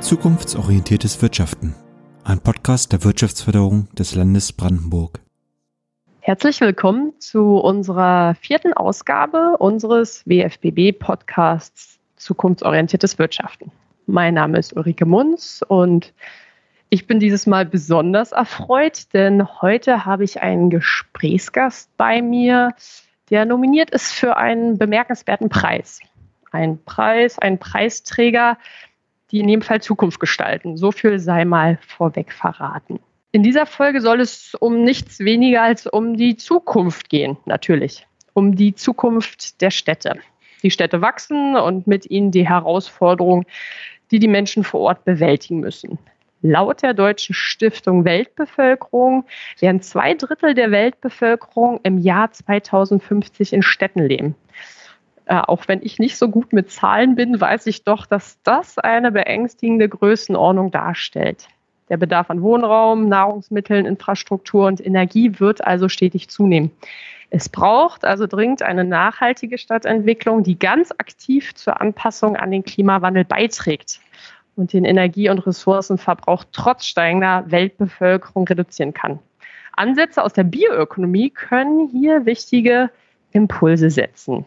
Zukunftsorientiertes Wirtschaften. Podcast der Wirtschaftsförderung des Landes Brandenburg. Herzlich willkommen zu unserer vierten Ausgabe unseres WFBB-Podcasts Zukunftsorientiertes Wirtschaften. Mein Name ist Ulrike Munz und ich bin dieses Mal besonders erfreut, denn heute habe ich einen Gesprächsgast bei mir, der nominiert ist für einen bemerkenswerten Preis. Ein Preis, ein Preisträger, die in dem Fall Zukunft gestalten. So viel sei mal vorweg verraten. In dieser Folge soll es um nichts weniger als um die Zukunft gehen, natürlich. Um die Zukunft der Städte. Die Städte wachsen und mit ihnen die Herausforderungen, die die Menschen vor Ort bewältigen müssen. Laut der Deutschen Stiftung Weltbevölkerung werden zwei Drittel der Weltbevölkerung im Jahr 2050 in Städten leben äh, auch wenn ich nicht so gut mit Zahlen bin, weiß ich doch, dass das eine beängstigende Größenordnung darstellt. Der Bedarf an Wohnraum, Nahrungsmitteln, Infrastruktur und Energie wird also stetig zunehmen. Es braucht also dringend eine nachhaltige Stadtentwicklung, die ganz aktiv zur Anpassung an den Klimawandel beiträgt und den Energie- und Ressourcenverbrauch trotz steigender Weltbevölkerung reduzieren kann. Ansätze aus der Bioökonomie können hier wichtige Impulse setzen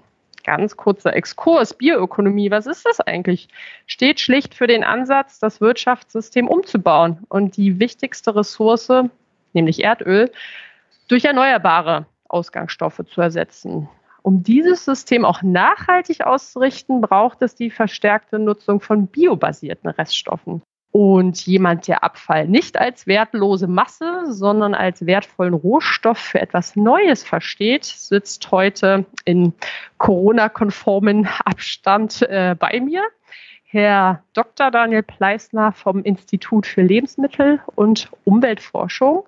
ganz kurzer Exkurs. Bioökonomie, was ist das eigentlich? Steht schlicht für den Ansatz, das Wirtschaftssystem umzubauen und die wichtigste Ressource, nämlich Erdöl, durch erneuerbare Ausgangsstoffe zu ersetzen. Um dieses System auch nachhaltig auszurichten, braucht es die verstärkte Nutzung von biobasierten Reststoffen. Und jemand, der Abfall nicht als wertlose Masse, sondern als wertvollen Rohstoff für etwas Neues versteht, sitzt heute in Corona-konformen Abstand äh, bei mir. Herr Dr. Daniel Pleisner vom Institut für Lebensmittel und Umweltforschung,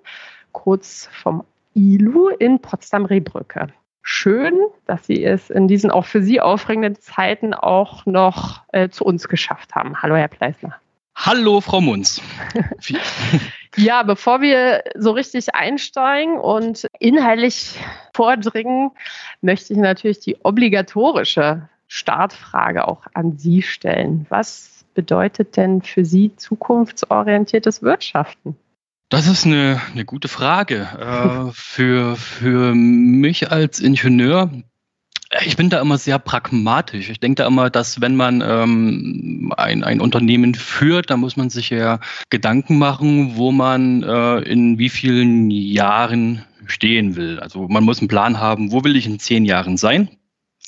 kurz vom ILU in Potsdam-Rehbrücke. Schön, dass Sie es in diesen auch für Sie aufregenden Zeiten auch noch äh, zu uns geschafft haben. Hallo, Herr Pleisner. Hallo, Frau Munz. ja, bevor wir so richtig einsteigen und inhaltlich vordringen, möchte ich natürlich die obligatorische Startfrage auch an Sie stellen. Was bedeutet denn für Sie zukunftsorientiertes Wirtschaften? Das ist eine, eine gute Frage. Äh, für, für mich als Ingenieur ich bin da immer sehr pragmatisch. Ich denke da immer, dass wenn man ähm, ein, ein Unternehmen führt, dann muss man sich ja Gedanken machen, wo man äh, in wie vielen Jahren stehen will. Also man muss einen Plan haben, wo will ich in zehn Jahren sein.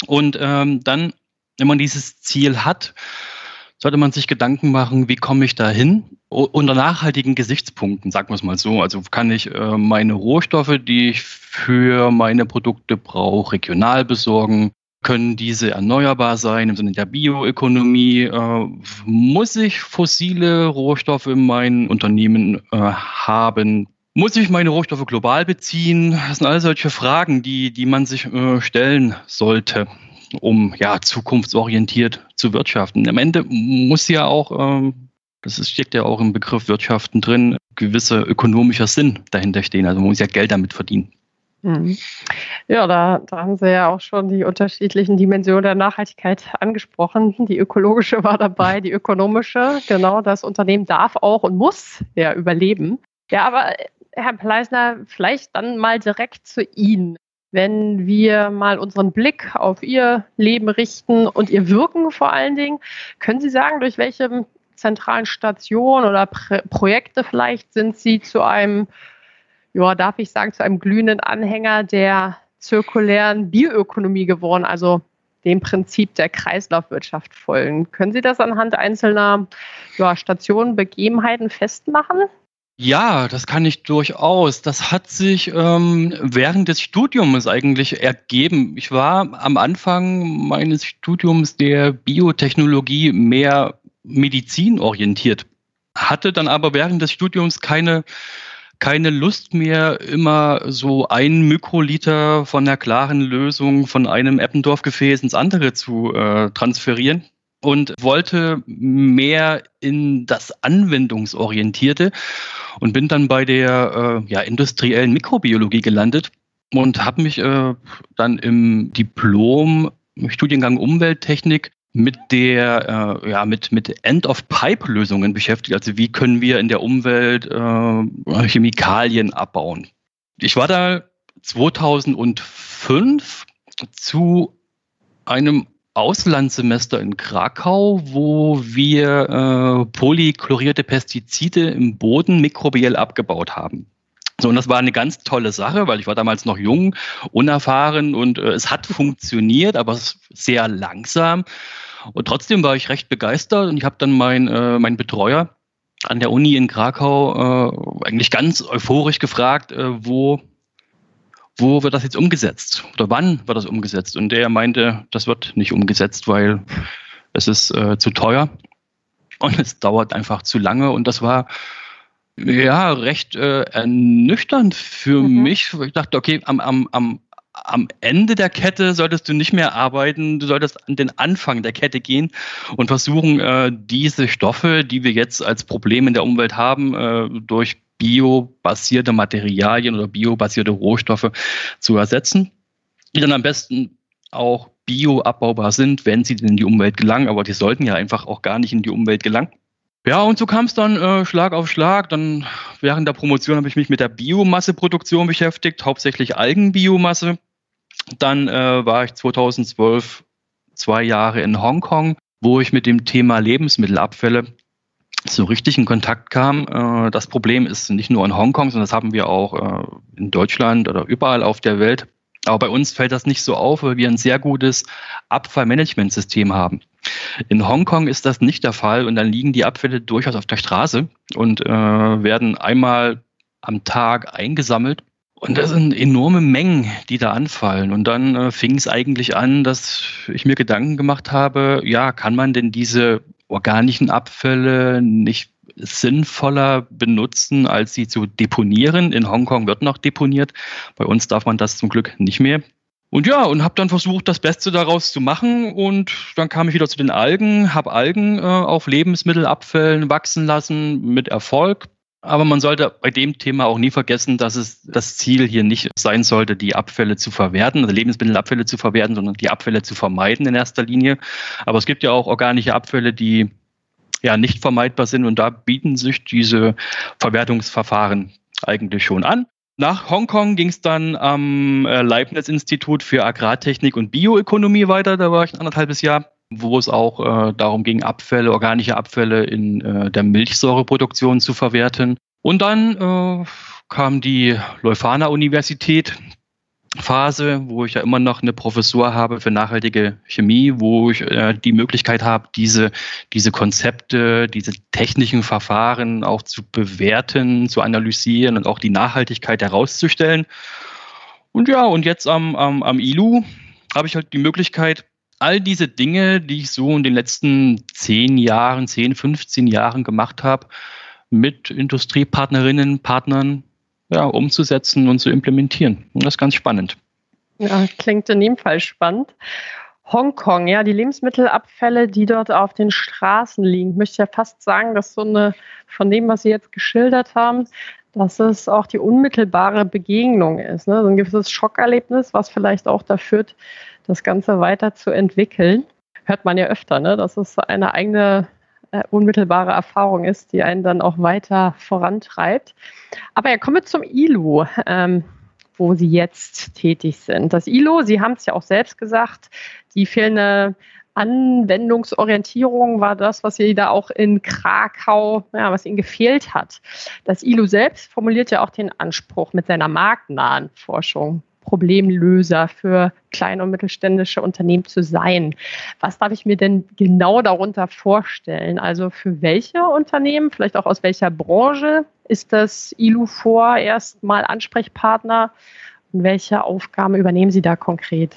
Und ähm, dann, wenn man dieses Ziel hat, sollte man sich Gedanken machen, wie komme ich da hin? Unter nachhaltigen Gesichtspunkten, sagen wir es mal so. Also kann ich äh, meine Rohstoffe, die ich für meine Produkte brauche, regional besorgen? Können diese erneuerbar sein im Sinne der Bioökonomie? Äh, muss ich fossile Rohstoffe in meinen Unternehmen äh, haben? Muss ich meine Rohstoffe global beziehen? Das sind all solche Fragen, die, die man sich stellen sollte um ja zukunftsorientiert zu wirtschaften. Am Ende muss ja auch, ähm, das steckt ja auch im Begriff Wirtschaften drin, gewisser ökonomischer Sinn dahinter stehen. Also man muss ja Geld damit verdienen. Mhm. Ja, da, da, haben Sie ja auch schon die unterschiedlichen Dimensionen der Nachhaltigkeit angesprochen. Die ökologische war dabei, die ökonomische. Genau, das Unternehmen darf auch und muss ja überleben. Ja, aber Herr Pleisner, vielleicht dann mal direkt zu Ihnen wenn wir mal unseren Blick auf Ihr Leben richten und Ihr Wirken vor allen Dingen. Können Sie sagen, durch welche zentralen Stationen oder Projekte vielleicht sind Sie zu einem, ja, darf ich sagen, zu einem glühenden Anhänger der zirkulären Bioökonomie geworden, also dem Prinzip der Kreislaufwirtschaft folgen. Können Sie das anhand einzelner ja, Stationen, Begebenheiten festmachen? Ja, das kann ich durchaus. Das hat sich ähm, während des Studiums eigentlich ergeben. Ich war am Anfang meines Studiums der Biotechnologie mehr medizinorientiert, hatte dann aber während des Studiums keine keine Lust mehr, immer so ein Mikroliter von der klaren Lösung von einem Eppendorf-Gefäß ins andere zu äh, transferieren und wollte mehr in das Anwendungsorientierte und bin dann bei der äh, ja, industriellen Mikrobiologie gelandet und habe mich äh, dann im Diplom Studiengang Umwelttechnik mit der äh, ja mit mit End of Pipe Lösungen beschäftigt. Also wie können wir in der Umwelt äh, Chemikalien abbauen? Ich war da 2005 zu einem Auslandssemester in Krakau, wo wir äh, polychlorierte Pestizide im Boden mikrobiell abgebaut haben. So, und das war eine ganz tolle Sache, weil ich war damals noch jung, unerfahren und äh, es hat funktioniert, aber sehr langsam. Und trotzdem war ich recht begeistert und ich habe dann meinen äh, mein Betreuer an der Uni in Krakau äh, eigentlich ganz euphorisch gefragt, äh, wo, wo wird das jetzt umgesetzt oder wann wird das umgesetzt? Und der meinte, das wird nicht umgesetzt, weil es ist äh, zu teuer und es dauert einfach zu lange und das war ja recht äh, ernüchternd für mhm. mich. Ich dachte, okay, am, am, am am Ende der Kette solltest du nicht mehr arbeiten, du solltest an den Anfang der Kette gehen und versuchen, äh, diese Stoffe, die wir jetzt als Problem in der Umwelt haben, äh, durch biobasierte Materialien oder biobasierte Rohstoffe zu ersetzen, die dann am besten auch bioabbaubar sind, wenn sie in die Umwelt gelangen, aber die sollten ja einfach auch gar nicht in die Umwelt gelangen. Ja, und so kam es dann äh, Schlag auf Schlag. Dann während der Promotion habe ich mich mit der Biomasseproduktion beschäftigt, hauptsächlich Algenbiomasse. Dann äh, war ich 2012 zwei Jahre in Hongkong, wo ich mit dem Thema Lebensmittelabfälle so richtig in Kontakt kam. Äh, das Problem ist nicht nur in Hongkong, sondern das haben wir auch äh, in Deutschland oder überall auf der Welt. Aber bei uns fällt das nicht so auf, weil wir ein sehr gutes Abfallmanagementsystem haben. In Hongkong ist das nicht der Fall und dann liegen die Abfälle durchaus auf der Straße und äh, werden einmal am Tag eingesammelt. Und das sind enorme Mengen, die da anfallen. Und dann äh, fing es eigentlich an, dass ich mir Gedanken gemacht habe, ja, kann man denn diese organischen Abfälle nicht sinnvoller benutzen, als sie zu deponieren. In Hongkong wird noch deponiert. Bei uns darf man das zum Glück nicht mehr. Und ja, und habe dann versucht, das Beste daraus zu machen. Und dann kam ich wieder zu den Algen, habe Algen äh, auf Lebensmittelabfällen wachsen lassen mit Erfolg. Aber man sollte bei dem Thema auch nie vergessen, dass es das Ziel hier nicht sein sollte, die Abfälle zu verwerten, also Lebensmittelabfälle zu verwerten, sondern die Abfälle zu vermeiden in erster Linie. Aber es gibt ja auch organische Abfälle, die ja nicht vermeidbar sind und da bieten sich diese Verwertungsverfahren eigentlich schon an. Nach Hongkong ging es dann am äh, Leibniz-Institut für Agrartechnik und Bioökonomie weiter. Da war ich ein anderthalbes Jahr, wo es auch äh, darum ging, Abfälle, organische Abfälle in äh, der Milchsäureproduktion zu verwerten. Und dann äh, kam die Leuphana-Universität Phase, wo ich ja immer noch eine Professur habe für nachhaltige Chemie, wo ich äh, die Möglichkeit habe, diese, diese Konzepte, diese technischen Verfahren auch zu bewerten, zu analysieren und auch die Nachhaltigkeit herauszustellen. Und ja, und jetzt am, am, am ILU habe ich halt die Möglichkeit, all diese Dinge, die ich so in den letzten zehn Jahren, zehn, 15 Jahren gemacht habe, mit Industriepartnerinnen, Partnern ja, umzusetzen und zu implementieren. Und das ist ganz spannend. Ja, klingt in jedem Fall spannend. Hongkong, ja, die Lebensmittelabfälle, die dort auf den Straßen liegen. Ich möchte ja fast sagen, dass so eine, von dem, was Sie jetzt geschildert haben, dass es auch die unmittelbare Begegnung ist. Ne? So ein gewisses Schockerlebnis, was vielleicht auch da führt, das Ganze weiter zu entwickeln. Hört man ja öfter, ne? dass es eine eigene äh, unmittelbare Erfahrung ist, die einen dann auch weiter vorantreibt. Aber ja, kommen wir zum ILO. Ähm, wo Sie jetzt tätig sind. Das ILO, Sie haben es ja auch selbst gesagt, die fehlende Anwendungsorientierung war das, was Sie da auch in Krakau, ja, was Ihnen gefehlt hat. Das ILO selbst formuliert ja auch den Anspruch mit seiner marktnahen Forschung Problemlöser für kleine und mittelständische Unternehmen zu sein. Was darf ich mir denn genau darunter vorstellen? Also für welche Unternehmen, vielleicht auch aus welcher Branche ist das ILU vorerst mal Ansprechpartner? Und welche Aufgaben übernehmen Sie da konkret?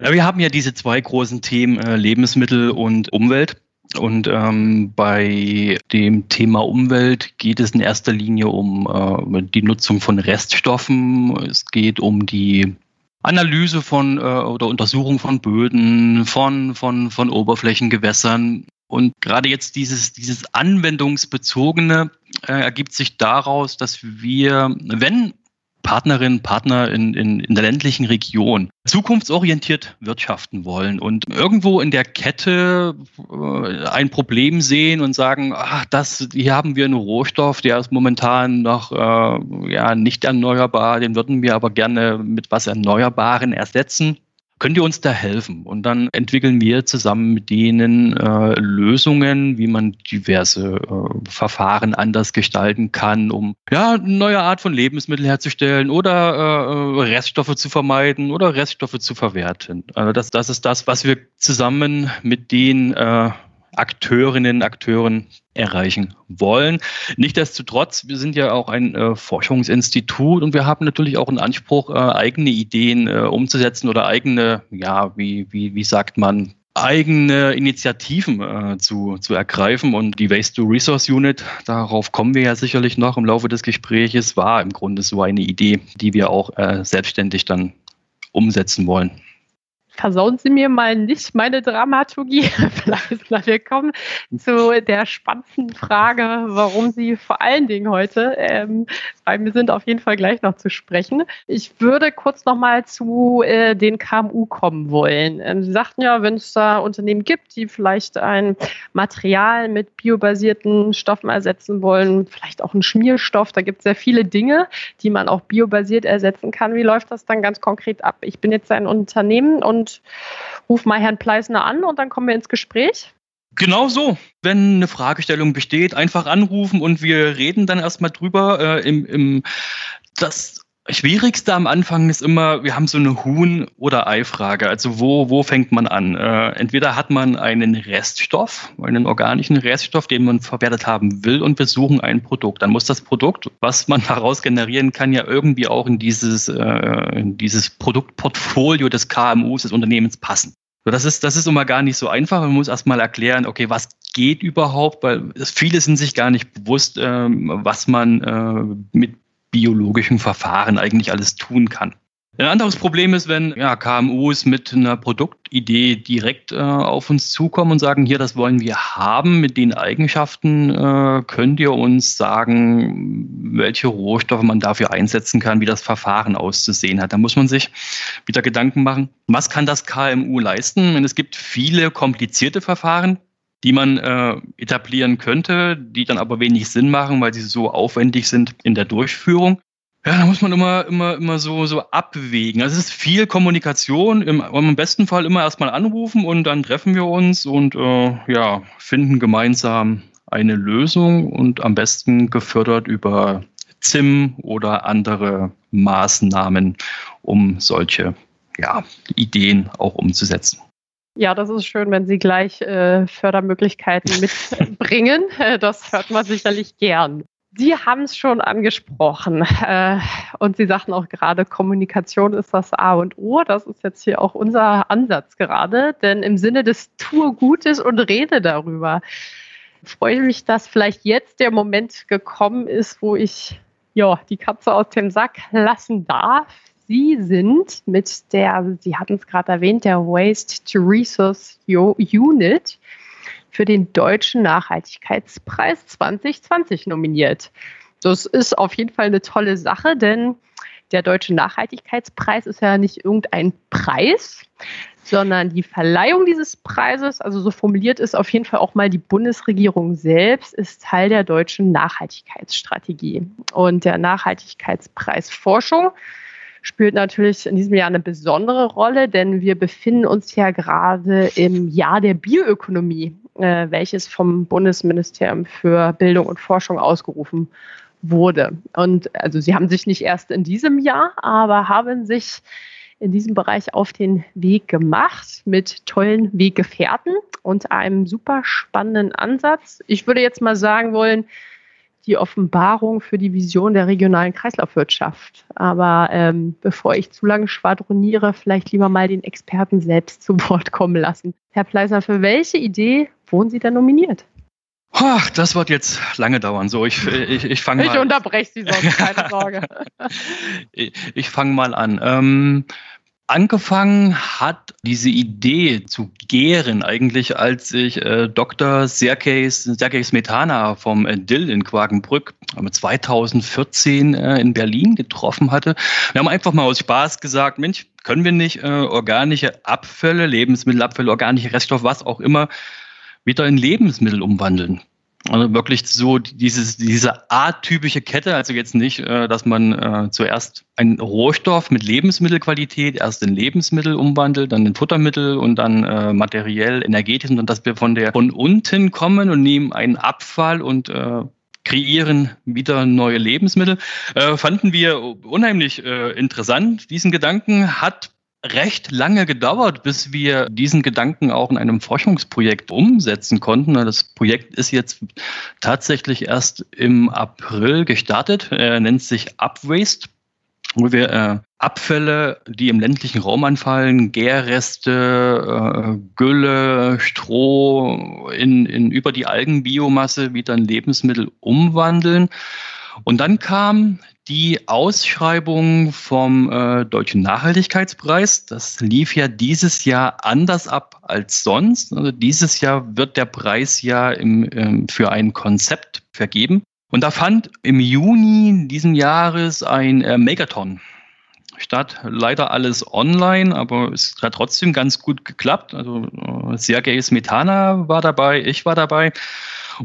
Ja, wir haben ja diese zwei großen Themen, äh, Lebensmittel und Umwelt. Und ähm, bei dem Thema Umwelt geht es in erster Linie um äh, die Nutzung von Reststoffen. Es geht um die Analyse von äh, oder Untersuchung von Böden, von, von, von Oberflächengewässern. Und gerade jetzt dieses, dieses Anwendungsbezogene äh, ergibt sich daraus, dass wir, wenn Partnerinnen, Partner in, in, in der ländlichen Region zukunftsorientiert wirtschaften wollen und irgendwo in der Kette äh, ein Problem sehen und sagen, ach, das, hier haben wir einen Rohstoff, der ist momentan noch äh, ja, nicht erneuerbar, den würden wir aber gerne mit was Erneuerbaren ersetzen könnt ihr uns da helfen? Und dann entwickeln wir zusammen mit denen äh, Lösungen, wie man diverse äh, Verfahren anders gestalten kann, um ja, eine neue Art von Lebensmittel herzustellen oder äh, Reststoffe zu vermeiden oder Reststoffe zu verwerten. Also das, das ist das, was wir zusammen mit den äh, Akteurinnen, Akteuren erreichen wollen. Nichtsdestotrotz, wir sind ja auch ein äh, Forschungsinstitut und wir haben natürlich auch einen Anspruch, äh, eigene Ideen äh, umzusetzen oder eigene, ja, wie, wie, wie sagt man, eigene Initiativen äh, zu, zu ergreifen. Und die Waste to Resource Unit, darauf kommen wir ja sicherlich noch im Laufe des Gespräches, war im Grunde so eine Idee, die wir auch äh, selbstständig dann umsetzen wollen versauen Sie mir mal nicht meine Dramaturgie. Vielleicht wir kommen zu der spannenden Frage, warum Sie vor allen Dingen heute ähm, bei mir sind, auf jeden Fall gleich noch zu sprechen. Ich würde kurz noch mal zu äh, den KMU kommen wollen. Ähm, Sie sagten ja, wenn es da Unternehmen gibt, die vielleicht ein Material mit biobasierten Stoffen ersetzen wollen, vielleicht auch einen Schmierstoff, da gibt es sehr viele Dinge, die man auch biobasiert ersetzen kann. Wie läuft das dann ganz konkret ab? Ich bin jetzt ein Unternehmen und und ruf mal Herrn Pleisner an und dann kommen wir ins Gespräch. Genau so. Wenn eine Fragestellung besteht, einfach anrufen und wir reden dann erstmal drüber. Äh, im, im, das Schwierigste am Anfang ist immer, wir haben so eine Huhn- oder Ei-Frage. Also wo, wo fängt man an? Äh, entweder hat man einen Reststoff, einen organischen Reststoff, den man verwertet haben will und wir suchen ein Produkt. Dann muss das Produkt, was man daraus generieren kann, ja irgendwie auch in dieses, äh, in dieses Produktportfolio des KMUs, des Unternehmens passen. So, das ist, das ist immer gar nicht so einfach. Man muss erstmal erklären, okay, was geht überhaupt, weil viele sind sich gar nicht bewusst, ähm, was man äh, mit biologischen Verfahren eigentlich alles tun kann. Ein anderes Problem ist, wenn ja, KMUs mit einer Produktidee direkt äh, auf uns zukommen und sagen, hier, das wollen wir haben, mit den Eigenschaften äh, könnt ihr uns sagen, welche Rohstoffe man dafür einsetzen kann, wie das Verfahren auszusehen hat. Da muss man sich wieder Gedanken machen, was kann das KMU leisten? Denn es gibt viele komplizierte Verfahren, die man äh, etablieren könnte, die dann aber wenig Sinn machen, weil sie so aufwendig sind in der Durchführung. Ja, da muss man immer, immer, immer so, so abwägen. Also es ist viel Kommunikation. Im, im besten Fall immer erstmal anrufen und dann treffen wir uns und äh, ja, finden gemeinsam eine Lösung und am besten gefördert über ZIM oder andere Maßnahmen, um solche ja, Ideen auch umzusetzen. Ja, das ist schön, wenn Sie gleich äh, Fördermöglichkeiten mitbringen. das hört man sicherlich gern. Sie haben es schon angesprochen äh, und Sie sagten auch gerade, Kommunikation ist das A und O. Das ist jetzt hier auch unser Ansatz gerade, denn im Sinne des Tue Gutes und rede darüber freue ich mich, dass vielleicht jetzt der Moment gekommen ist, wo ich ja, die Katze aus dem Sack lassen darf. Sie sind mit der, Sie hatten es gerade erwähnt, der Waste to Resource Unit für den Deutschen Nachhaltigkeitspreis 2020 nominiert. Das ist auf jeden Fall eine tolle Sache, denn der Deutsche Nachhaltigkeitspreis ist ja nicht irgendein Preis, sondern die Verleihung dieses Preises, also so formuliert ist auf jeden Fall auch mal die Bundesregierung selbst, ist Teil der deutschen Nachhaltigkeitsstrategie. Und der Nachhaltigkeitspreis Forschung spielt natürlich in diesem Jahr eine besondere Rolle, denn wir befinden uns ja gerade im Jahr der Bioökonomie, äh, welches vom Bundesministerium für Bildung und Forschung ausgerufen wurde. Und also sie haben sich nicht erst in diesem Jahr, aber haben sich in diesem Bereich auf den Weg gemacht mit tollen Weggefährten und einem super spannenden Ansatz. Ich würde jetzt mal sagen wollen, die Offenbarung für die Vision der regionalen Kreislaufwirtschaft. Aber ähm, bevor ich zu lange schwadroniere, vielleicht lieber mal den Experten selbst zu Wort kommen lassen. Herr Pleiser, für welche Idee wurden Sie denn nominiert? Ach, das wird jetzt lange dauern. So, ich, ich, ich fange mal. Ich unterbreche Sie sonst, keine Sorge. ich ich fange mal an. Ähm, Angefangen hat diese Idee zu gären eigentlich, als ich äh, Dr. Sergei Smetana vom äh, Dill in Quakenbrück 2014 äh, in Berlin getroffen hatte. Wir haben einfach mal aus Spaß gesagt, Mensch, können wir nicht äh, organische Abfälle, Lebensmittelabfälle, organische Reststoffe, was auch immer, wieder in Lebensmittel umwandeln? Also wirklich so dieses, diese atypische Kette, also jetzt nicht, äh, dass man äh, zuerst einen Rohstoff mit Lebensmittelqualität erst in Lebensmittel umwandelt, dann in Futtermittel und dann äh, materiell, energetisch und dass wir von der von unten kommen und nehmen einen Abfall und kreieren wieder neue Lebensmittel. Fanden wir unheimlich interessant. Diesen Gedanken hat recht lange gedauert, bis wir diesen Gedanken auch in einem Forschungsprojekt umsetzen konnten. Das Projekt ist jetzt tatsächlich erst im April gestartet, er nennt sich Upwaste, wo wir äh, Abfälle, die im ländlichen Raum anfallen, Gärreste, äh, Gülle, Stroh in, in über die Algenbiomasse wieder in Lebensmittel umwandeln. Und dann kam die Ausschreibung vom äh, Deutschen Nachhaltigkeitspreis. Das lief ja dieses Jahr anders ab als sonst. Also dieses Jahr wird der Preis ja im, ähm, für ein Konzept vergeben. Und da fand im Juni diesen Jahres ein äh, Megaton statt. Leider alles online, aber es hat trotzdem ganz gut geklappt. Also äh, Sergei Smetana war dabei, ich war dabei.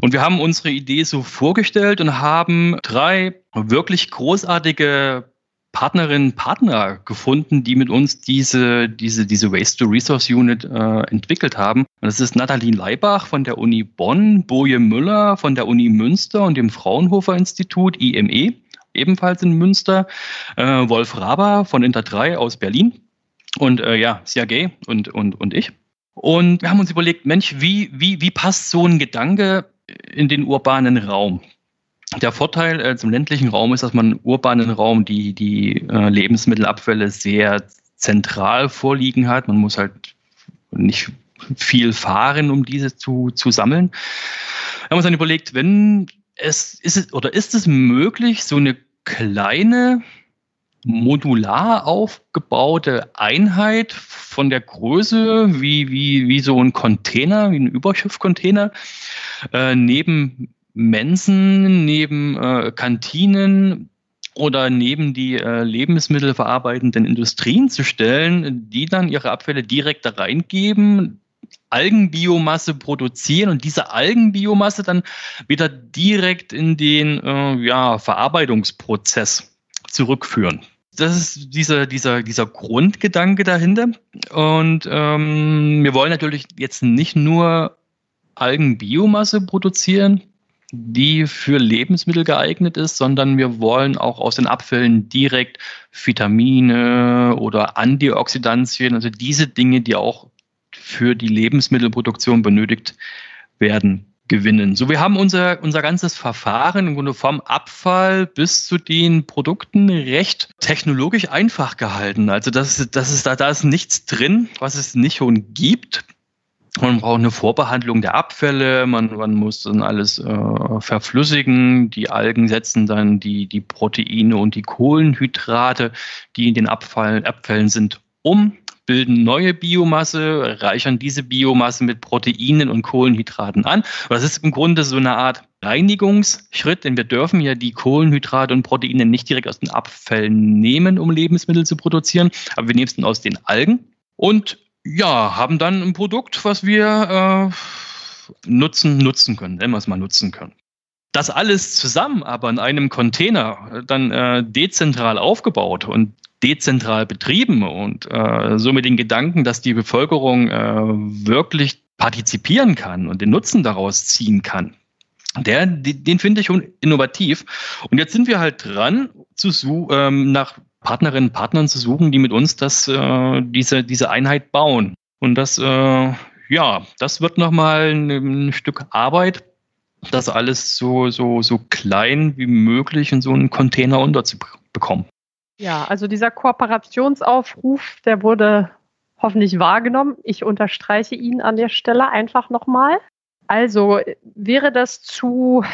Und wir haben unsere Idee so vorgestellt und haben drei wirklich großartige Partnerinnen, Partner gefunden, die mit uns diese, diese, diese Waste to Resource Unit äh, entwickelt haben. Und das ist Nathalie Leibach von der Uni Bonn, Boje Müller von der Uni Münster und dem Fraunhofer Institut IME, ebenfalls in Münster, äh, Wolf Raber von Inter 3 aus Berlin und äh, ja, Sergei und, und, und ich. Und wir haben uns überlegt, Mensch, wie, wie, wie passt so ein Gedanke in den urbanen Raum. Der Vorteil äh, zum ländlichen Raum ist, dass man im urbanen Raum die, die äh, Lebensmittelabfälle sehr zentral vorliegen hat. Man muss halt nicht viel fahren, um diese zu, zu sammeln. Wir haben uns dann überlegt, wenn es ist es oder ist es möglich, so eine kleine modular aufgebaute Einheit von der Größe wie, wie, wie so ein Container, wie ein Überschiffcontainer, äh, neben Mensen, neben äh, Kantinen oder neben die äh, lebensmittelverarbeitenden Industrien zu stellen, die dann ihre Abfälle direkt da reingeben, Algenbiomasse produzieren und diese Algenbiomasse dann wieder direkt in den äh, ja, Verarbeitungsprozess zurückführen. Das ist dieser, dieser, dieser Grundgedanke dahinter. Und ähm, wir wollen natürlich jetzt nicht nur Algenbiomasse produzieren, die für Lebensmittel geeignet ist, sondern wir wollen auch aus den Abfällen direkt Vitamine oder Antioxidantien, also diese Dinge, die auch für die Lebensmittelproduktion benötigt werden, gewinnen. So, wir haben unser, unser ganzes Verfahren im Grunde vom Abfall bis zu den Produkten recht technologisch einfach gehalten. Also das, das ist, da, da ist nichts drin, was es nicht schon gibt. Man braucht eine Vorbehandlung der Abfälle, man, man muss dann alles äh, verflüssigen. Die Algen setzen dann die, die Proteine und die Kohlenhydrate, die in den Abfall, Abfällen sind, um bilden neue Biomasse, reichern diese Biomasse mit Proteinen und Kohlenhydraten an. Das ist im Grunde so eine Art Reinigungsschritt, denn wir dürfen ja die Kohlenhydrate und Proteine nicht direkt aus den Abfällen nehmen, um Lebensmittel zu produzieren, aber wir nehmen es aus den Algen und ja, haben dann ein Produkt, was wir äh, nutzen, nutzen können, nennen wir es mal nutzen können. Das alles zusammen aber in einem Container dann äh, dezentral aufgebaut und dezentral betrieben und äh, so mit den Gedanken, dass die Bevölkerung äh, wirklich partizipieren kann und den Nutzen daraus ziehen kann. Der, den, finde ich schon innovativ. Und jetzt sind wir halt dran, zu, ähm, nach Partnerinnen und Partnern zu suchen, die mit uns das, äh, diese, diese Einheit bauen. Und das, äh, ja, das wird nochmal ein, ein Stück Arbeit, das alles so, so, so klein wie möglich in so einen Container unterzubekommen. Ja, also dieser Kooperationsaufruf, der wurde hoffentlich wahrgenommen. Ich unterstreiche ihn an der Stelle einfach nochmal. Also wäre das zu,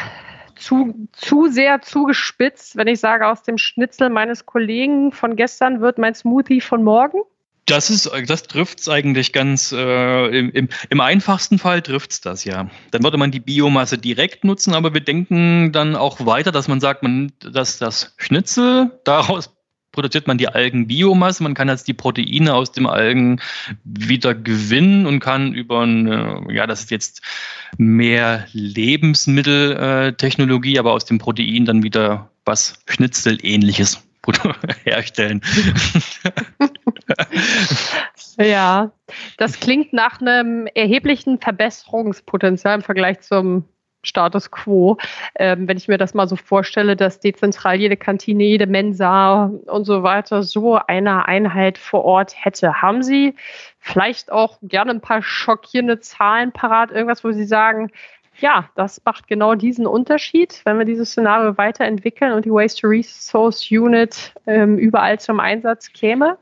zu, zu sehr zugespitzt, wenn ich sage, aus dem Schnitzel meines Kollegen von gestern wird mein Smoothie von morgen? Das ist, das trifft es eigentlich ganz, äh, im, im, im einfachsten Fall trifft es das, ja. Dann würde man die Biomasse direkt nutzen, aber wir denken dann auch weiter, dass man sagt, man, dass das Schnitzel, daraus produziert man die Algenbiomasse, man kann jetzt die Proteine aus dem Algen wieder gewinnen und kann über eine, ja, das ist jetzt mehr Lebensmitteltechnologie, aber aus dem Protein dann wieder was Schnitzelähnliches herstellen. ja, das klingt nach einem erheblichen Verbesserungspotenzial im Vergleich zum Status quo. Ähm, wenn ich mir das mal so vorstelle, dass dezentral jede Kantine, jede Mensa und so weiter so eine Einheit vor Ort hätte. Haben Sie vielleicht auch gerne ein paar schockierende Zahlen parat, irgendwas, wo Sie sagen, ja, das macht genau diesen Unterschied, wenn wir dieses Szenario weiterentwickeln und die Waste Resource Unit ähm, überall zum Einsatz käme?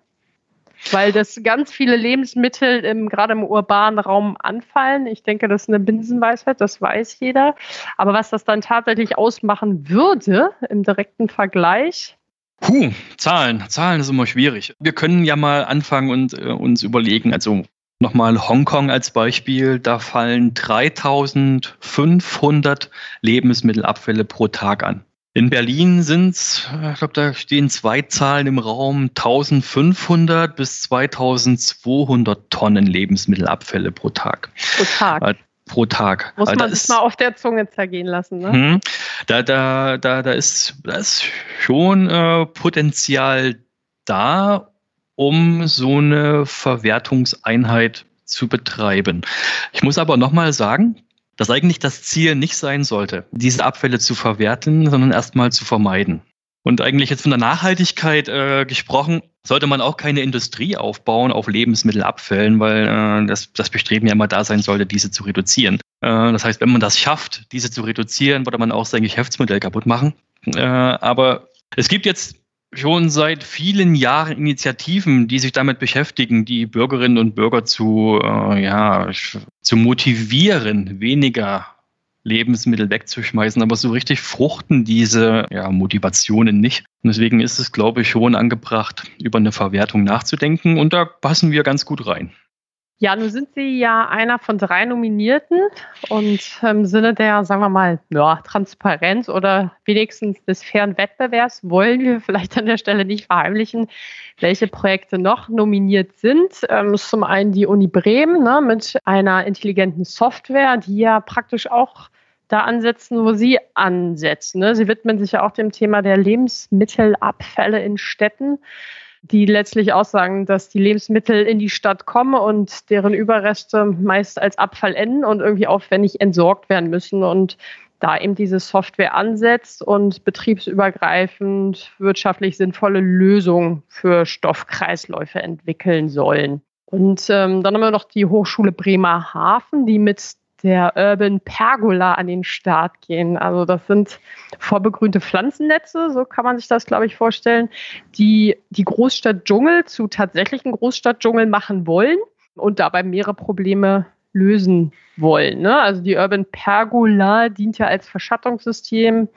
Weil das ganz viele Lebensmittel im, gerade im urbanen Raum anfallen. Ich denke, das ist eine Binsenweisheit, das weiß jeder. Aber was das dann tatsächlich ausmachen würde im direkten Vergleich, Puh, Zahlen. Zahlen ist immer schwierig. Wir können ja mal anfangen und äh, uns überlegen, also Nochmal Hongkong als Beispiel, da fallen 3500 Lebensmittelabfälle pro Tag an. In Berlin sind es, ich glaube, da stehen zwei Zahlen im Raum, 1500 bis 2200 Tonnen Lebensmittelabfälle pro Tag. Pro Tag. Äh, pro Tag. Muss man sich mal auf der Zunge zergehen lassen. Ne? Hm, da, da, da, da, ist, da ist schon äh, Potenzial da, um so eine Verwertungseinheit zu betreiben. Ich muss aber nochmal sagen, dass eigentlich das Ziel nicht sein sollte, diese Abfälle zu verwerten, sondern erstmal zu vermeiden. Und eigentlich jetzt von der Nachhaltigkeit äh, gesprochen, sollte man auch keine Industrie aufbauen auf Lebensmittelabfällen, weil äh, das, das Bestreben ja immer da sein sollte, diese zu reduzieren. Äh, das heißt, wenn man das schafft, diese zu reduzieren, würde man auch sein Geschäftsmodell kaputt machen. Äh, aber es gibt jetzt schon seit vielen Jahren Initiativen, die sich damit beschäftigen, die Bürgerinnen und Bürger zu, äh, ja, zu motivieren, weniger Lebensmittel wegzuschmeißen. Aber so richtig fruchten diese ja, Motivationen nicht. Und deswegen ist es, glaube ich, schon angebracht, über eine Verwertung nachzudenken. Und da passen wir ganz gut rein. Ja, nun sind Sie ja einer von drei Nominierten und im Sinne der, sagen wir mal, ja, Transparenz oder wenigstens des fairen Wettbewerbs wollen wir vielleicht an der Stelle nicht verheimlichen, welche Projekte noch nominiert sind. Ähm, zum einen die Uni Bremen ne, mit einer intelligenten Software, die ja praktisch auch da ansetzen, wo Sie ansetzen. Ne? Sie widmen sich ja auch dem Thema der Lebensmittelabfälle in Städten die letztlich aussagen, dass die Lebensmittel in die Stadt kommen und deren Überreste meist als Abfall enden und irgendwie aufwendig entsorgt werden müssen. Und da eben diese Software ansetzt und betriebsübergreifend wirtschaftlich sinnvolle Lösungen für Stoffkreisläufe entwickeln sollen. Und ähm, dann haben wir noch die Hochschule Bremerhaven, die mit der Urban Pergola an den Start gehen. Also das sind vorbegrünte Pflanzennetze, so kann man sich das, glaube ich, vorstellen, die die Großstadt Dschungel zu tatsächlichen Großstadtdschungel machen wollen und dabei mehrere Probleme lösen wollen. Ne? Also die Urban Pergola dient ja als Verschattungssystem,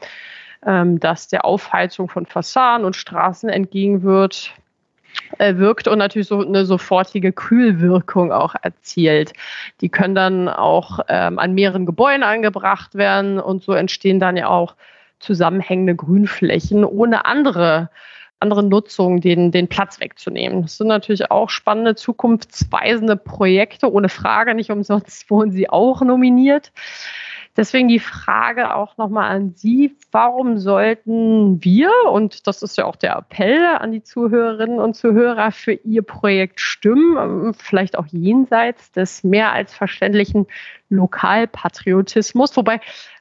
ähm, das der Aufheizung von Fassaden und Straßen entgegenwirkt wirkt und natürlich so eine sofortige Kühlwirkung auch erzielt. Die können dann auch ähm, an mehreren Gebäuden angebracht werden und so entstehen dann ja auch zusammenhängende Grünflächen ohne andere andere Nutzung, den, den Platz wegzunehmen. Das sind natürlich auch spannende, zukunftsweisende Projekte, ohne Frage. Nicht umsonst wurden sie auch nominiert. Deswegen die Frage auch nochmal an Sie, warum sollten wir, und das ist ja auch der Appell an die Zuhörerinnen und Zuhörer, für Ihr Projekt stimmen, vielleicht auch jenseits des mehr als verständlichen Lokalpatriotismus, wobei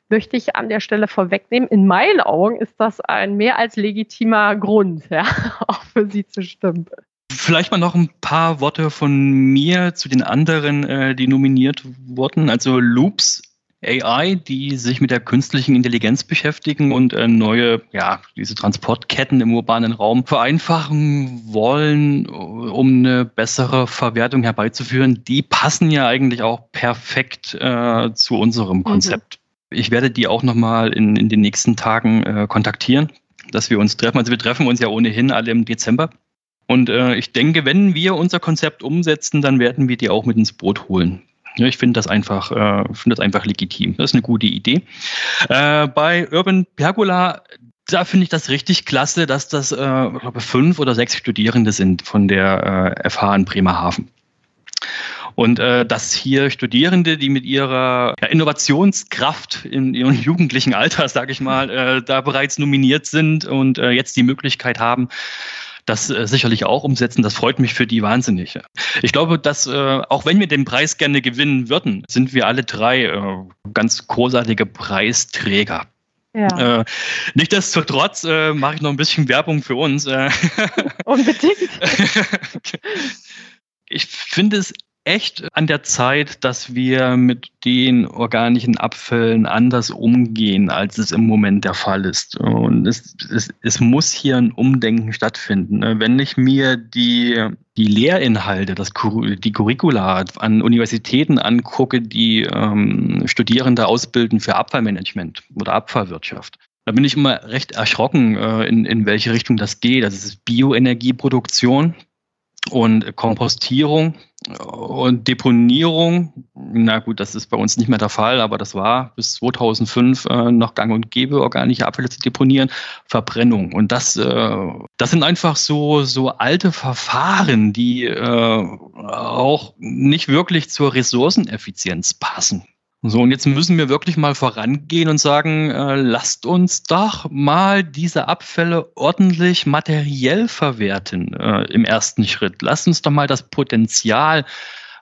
möchte ich an der Stelle vorwegnehmen, in meinen Augen ist das ein mehr als legitimer Grund, ja, auch für Sie zu stimmen. Vielleicht mal noch ein paar Worte von mir zu den anderen, äh, die nominiert wurden. Also Loops AI, die sich mit der künstlichen Intelligenz beschäftigen und äh, neue, ja, diese Transportketten im urbanen Raum vereinfachen wollen, um eine bessere Verwertung herbeizuführen. Die passen ja eigentlich auch perfekt äh, zu unserem mhm. Konzept. Mhm. Ich werde die auch nochmal in, in den nächsten Tagen äh, kontaktieren, dass wir uns treffen. Also wir treffen uns ja ohnehin alle im Dezember. Und äh, ich denke, wenn wir unser Konzept umsetzen, dann werden wir die auch mit ins Boot holen. Ja, ich finde das einfach, äh, finde das einfach legitim. Das ist eine gute Idee. Äh, bei Urban Pergola, da finde ich das richtig klasse, dass das, äh, ich glaube, fünf oder sechs Studierende sind von der äh, FH in Bremerhaven. Und äh, dass hier Studierende, die mit ihrer ja, Innovationskraft in ihrem jugendlichen Alter, sage ich mal, äh, da bereits nominiert sind und äh, jetzt die Möglichkeit haben, das äh, sicherlich auch umsetzen. Das freut mich für die wahnsinnig. Ich glaube, dass äh, auch wenn wir den Preis gerne gewinnen würden, sind wir alle drei äh, ganz großartige Preisträger. Ja. Äh, Nichtsdestotrotz äh, mache ich noch ein bisschen Werbung für uns. Äh, Unbedingt. ich finde es echt an der Zeit, dass wir mit den organischen Abfällen anders umgehen, als es im Moment der Fall ist. Und es, es, es muss hier ein Umdenken stattfinden. Wenn ich mir die, die Lehrinhalte, das, die Curricula an Universitäten angucke, die ähm, Studierende ausbilden für Abfallmanagement oder Abfallwirtschaft, da bin ich immer recht erschrocken, äh, in, in welche Richtung das geht. Das ist Bioenergieproduktion und Kompostierung und Deponierung, na gut, das ist bei uns nicht mehr der Fall, aber das war bis 2005 äh, noch gang und gäbe, organische Abfälle zu deponieren, Verbrennung. Und das, äh, das sind einfach so, so alte Verfahren, die äh, auch nicht wirklich zur Ressourceneffizienz passen. So, und jetzt müssen wir wirklich mal vorangehen und sagen, äh, lasst uns doch mal diese Abfälle ordentlich materiell verwerten äh, im ersten Schritt. Lasst uns doch mal das Potenzial,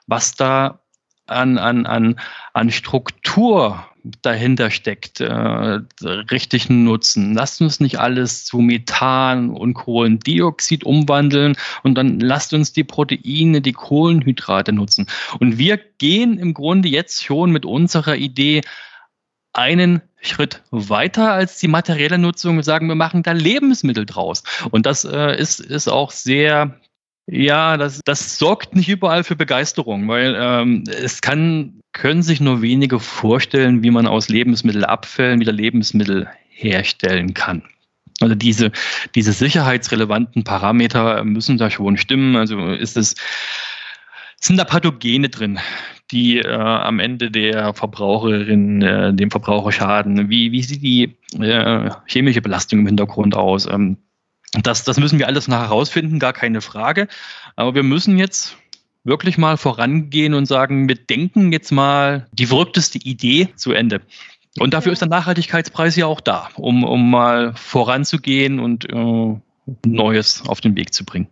was da an, an, an, an Struktur dahinter steckt, äh, richtig nutzen. Lasst uns nicht alles zu Methan und Kohlendioxid umwandeln und dann lasst uns die Proteine, die Kohlenhydrate nutzen. Und wir gehen im Grunde jetzt schon mit unserer Idee einen Schritt weiter als die materielle Nutzung. Wir sagen, wir machen da Lebensmittel draus. Und das äh, ist, ist auch sehr ja, das, das sorgt nicht überall für Begeisterung, weil ähm, es kann, können sich nur wenige vorstellen, wie man aus Lebensmittelabfällen wieder Lebensmittel herstellen kann. Also diese, diese sicherheitsrelevanten Parameter müssen da schon stimmen. Also ist es, sind da Pathogene drin, die äh, am Ende der Verbraucherin, äh, dem Verbraucher schaden? Wie, wie sieht die äh, chemische Belastung im Hintergrund aus? Ähm, das, das müssen wir alles noch herausfinden, gar keine Frage. Aber wir müssen jetzt wirklich mal vorangehen und sagen, wir denken jetzt mal die verrückteste Idee zu Ende. Und dafür ist der Nachhaltigkeitspreis ja auch da, um, um mal voranzugehen und äh, Neues auf den Weg zu bringen.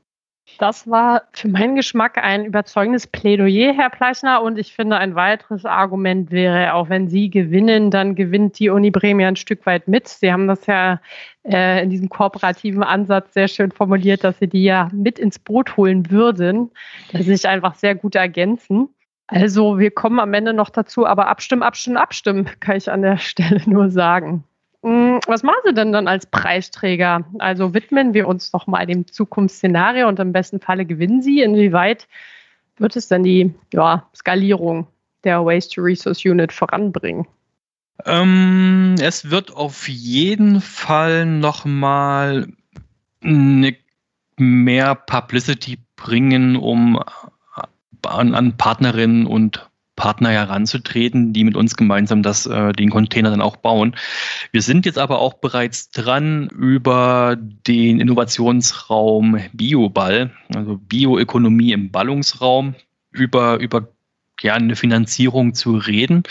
Das war für meinen Geschmack ein überzeugendes Plädoyer, Herr Pleichner. Und ich finde, ein weiteres Argument wäre, auch wenn Sie gewinnen, dann gewinnt die Uni Bremen ja ein Stück weit mit. Sie haben das ja äh, in diesem kooperativen Ansatz sehr schön formuliert, dass Sie die ja mit ins Boot holen würden, dass sie sich einfach sehr gut ergänzen. Also wir kommen am Ende noch dazu, aber abstimmen, abstimmen, abstimmen, kann ich an der Stelle nur sagen. Mm, was machen Sie denn dann als Preisträger? Also widmen wir uns doch mal dem Zukunftsszenario und im besten Falle gewinnen Sie. Inwieweit wird es denn die ja, Skalierung der Waste to Resource Unit voranbringen? Ähm, es wird auf jeden Fall nochmal mehr Publicity bringen, um an, an Partnerinnen und Partner heranzutreten, die mit uns gemeinsam das, äh, den Container dann auch bauen. Wir sind jetzt aber auch bereits dran, über den Innovationsraum Bioball, also Bioökonomie im Ballungsraum, über, über ja, eine Finanzierung zu reden.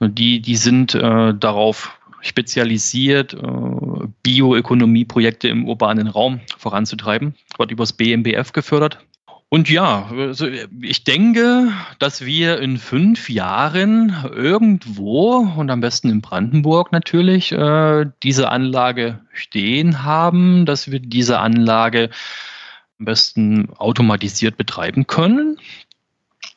Die, die sind äh, darauf spezialisiert, äh, Bioökonomieprojekte im urbanen Raum voranzutreiben. Wird übers BMBF gefördert. Und ja, also ich denke, dass wir in fünf Jahren irgendwo und am besten in Brandenburg natürlich äh, diese Anlage stehen haben, dass wir diese Anlage am besten automatisiert betreiben können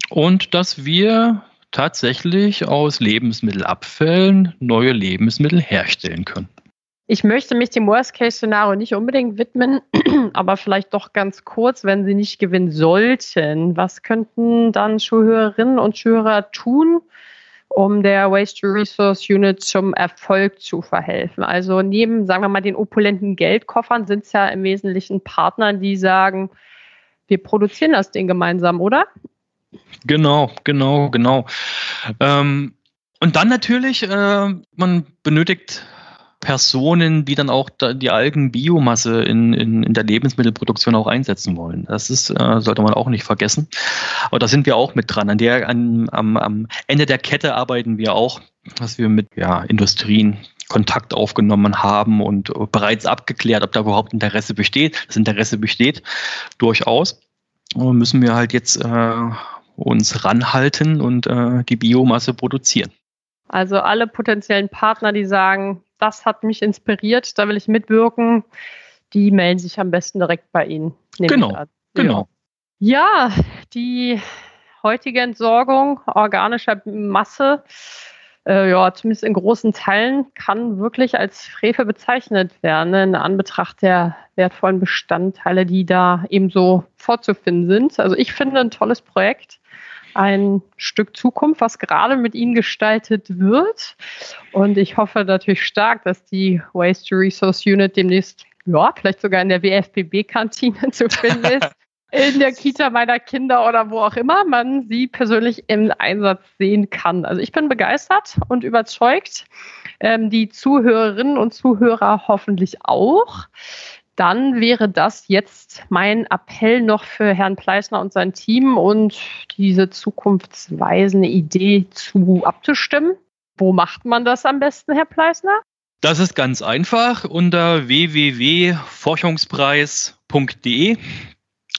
und dass wir tatsächlich aus Lebensmittelabfällen neue Lebensmittel herstellen können. Ich möchte mich dem Worst-Case-Szenario nicht unbedingt widmen, aber vielleicht doch ganz kurz, wenn Sie nicht gewinnen sollten. Was könnten dann Schulhörerinnen und Schulhörer tun, um der Waste to Resource Unit zum Erfolg zu verhelfen? Also neben, sagen wir mal, den opulenten Geldkoffern sind es ja im Wesentlichen Partner, die sagen, wir produzieren das Ding gemeinsam, oder? Genau, genau, genau. Ähm, und dann natürlich, äh, man benötigt Personen, die dann auch die Algenbiomasse in, in, in der Lebensmittelproduktion auch einsetzen wollen. Das ist, äh, sollte man auch nicht vergessen. Aber da sind wir auch mit dran. An der, an, am, am Ende der Kette arbeiten wir auch, dass wir mit ja, Industrien Kontakt aufgenommen haben und bereits abgeklärt, ob da überhaupt Interesse besteht. Das Interesse besteht durchaus. Und müssen wir halt jetzt äh, uns ranhalten und äh, die Biomasse produzieren. Also alle potenziellen Partner, die sagen, das hat mich inspiriert, da will ich mitwirken, die melden sich am besten direkt bei Ihnen. Genau, genau. Ja, die heutige Entsorgung organischer Masse, äh, ja, zumindest in großen Teilen, kann wirklich als Frevel bezeichnet werden, in Anbetracht der wertvollen Bestandteile, die da ebenso vorzufinden sind. Also ich finde ein tolles Projekt ein Stück Zukunft, was gerade mit Ihnen gestaltet wird. Und ich hoffe natürlich stark, dass die Waste to Resource Unit demnächst, ja, vielleicht sogar in der WFPB-Kantine zu finden ist. in der Kita meiner Kinder oder wo auch immer man sie persönlich im Einsatz sehen kann. Also ich bin begeistert und überzeugt. Ähm, die Zuhörerinnen und Zuhörer hoffentlich auch dann wäre das jetzt mein Appell noch für Herrn Pleisner und sein Team und diese zukunftsweisende Idee zu abzustimmen. Wo macht man das am besten, Herr Pleisner? Das ist ganz einfach unter www.forschungspreis.de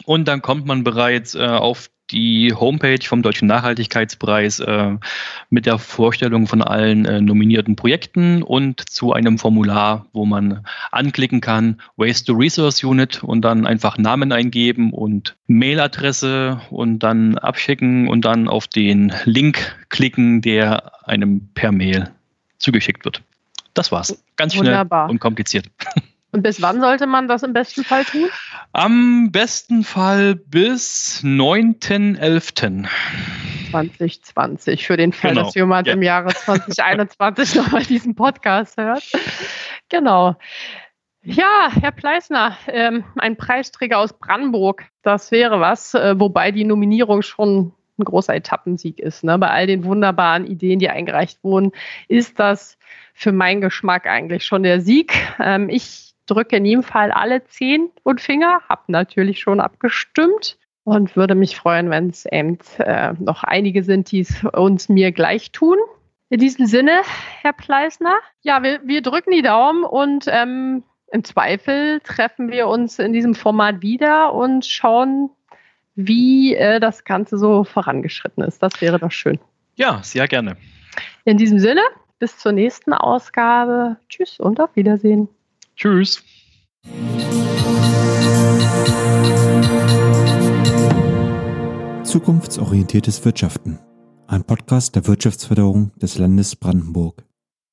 und dann kommt man bereits äh, auf die Homepage vom Deutschen Nachhaltigkeitspreis äh, mit der Vorstellung von allen äh, nominierten Projekten und zu einem Formular, wo man anklicken kann, Waste to Resource Unit und dann einfach Namen eingeben und Mailadresse und dann abschicken und dann auf den Link klicken, der einem per Mail zugeschickt wird. Das war's. Ganz schnell Wunderbar. und kompliziert. Und bis wann sollte man das im besten Fall tun? Am besten Fall bis 9.11. 2020, für den Fall, genau. dass jemand ja. im Jahre 2021 nochmal diesen Podcast hört. Genau. Ja, Herr Pleisner, ähm, ein Preisträger aus Brandenburg, das wäre was, äh, wobei die Nominierung schon ein großer Etappensieg ist. Ne? Bei all den wunderbaren Ideen, die eingereicht wurden, ist das für meinen Geschmack eigentlich schon der Sieg. Ähm, ich drücke in jedem Fall alle Zehen und Finger, habe natürlich schon abgestimmt und würde mich freuen, wenn es eben äh, noch einige sind, die es uns mir gleich tun. In diesem Sinne, Herr Pleisner, ja, wir, wir drücken die Daumen und ähm, im Zweifel treffen wir uns in diesem Format wieder und schauen, wie äh, das Ganze so vorangeschritten ist. Das wäre doch schön. Ja, sehr gerne. In diesem Sinne, bis zur nächsten Ausgabe. Tschüss und auf Wiedersehen. Tschüss. Zukunftsorientiertes Wirtschaften. Ein Podcast der Wirtschaftsförderung des Landes Brandenburg.